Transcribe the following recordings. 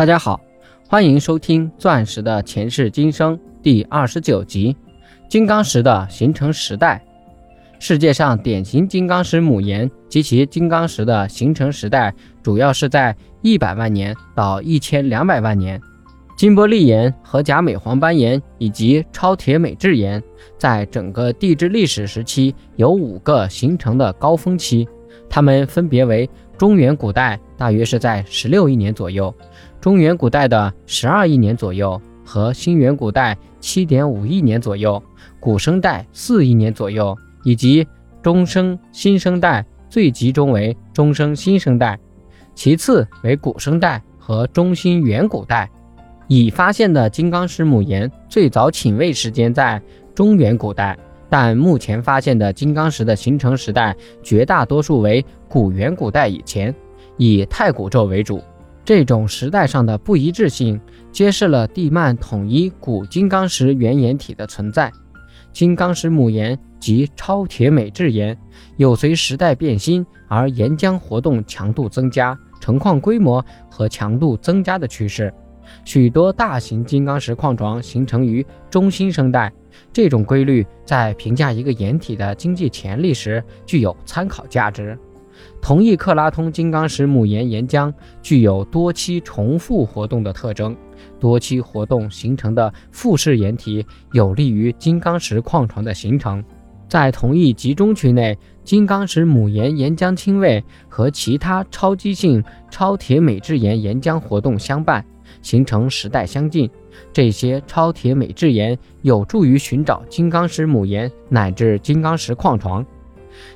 大家好，欢迎收听《钻石的前世今生》第二十九集：金刚石的形成时代。世界上典型金刚石母岩及其金刚石的形成时代，主要是在一百万年到一千两百万年。金伯利岩和假美黄斑岩以及超铁镁质岩，在整个地质历史时期有五个形成的高峰期，它们分别为。中原古代大约是在十六亿年左右，中原古代的十二亿年左右和新元古代七点五亿年左右，古生代四亿年左右，以及中生新生代，最集中为中生新生代，其次为古生代和中新元古代。已发现的金刚石母岩最早寝位时间在中原古代。但目前发现的金刚石的形成时代，绝大多数为古元古代以前，以太古宙为主。这种时代上的不一致性，揭示了地幔统一古金刚石原岩体的存在。金刚石母岩及超铁镁质岩，有随时代变新而岩浆活动强度增加、成矿规模和强度增加的趋势。许多大型金刚石矿床形成于中新生代。这种规律在评价一个岩体的经济潜力时具有参考价值。同一克拉通金刚石母岩岩浆具有多期重复活动的特征，多期活动形成的复式岩体有利于金刚石矿床的形成。在同一集中区内，金刚石母岩岩浆亲位和其他超基性超铁镁质岩岩浆活动相伴。形成时代相近，这些超铁镁质岩有助于寻找金刚石母岩乃至金刚石矿床。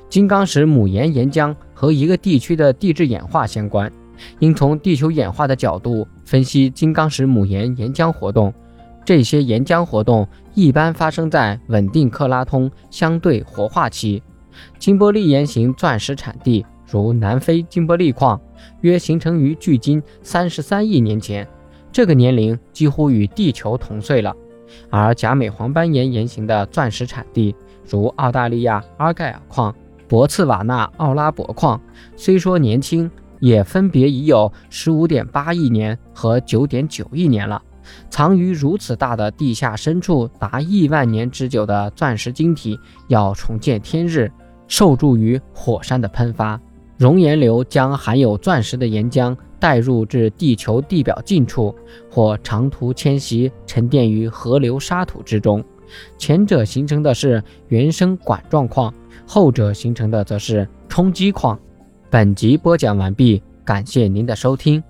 金刚石母岩岩浆和一个地区的地质演化相关，应从地球演化的角度分析金刚石母岩岩浆活动。这些岩浆活动一般发生在稳定克拉通相对活化期。金伯利岩型钻石产地如南非金伯利矿，约形成于距今三十三亿年前。这个年龄几乎与地球同岁了，而假美黄斑岩岩型的钻石产地，如澳大利亚阿盖尔矿、博茨瓦纳奥拉伯矿，虽说年轻，也分别已有十五点八亿年和九点九亿年了。藏于如此大的地下深处达亿万年之久的钻石晶体，要重见天日，受助于火山的喷发。熔岩流将含有钻石的岩浆带入至地球地表近处，或长途迁徙沉淀于河流沙土之中。前者形成的是原生管状矿，后者形成的则是冲击矿。本集播讲完毕，感谢您的收听。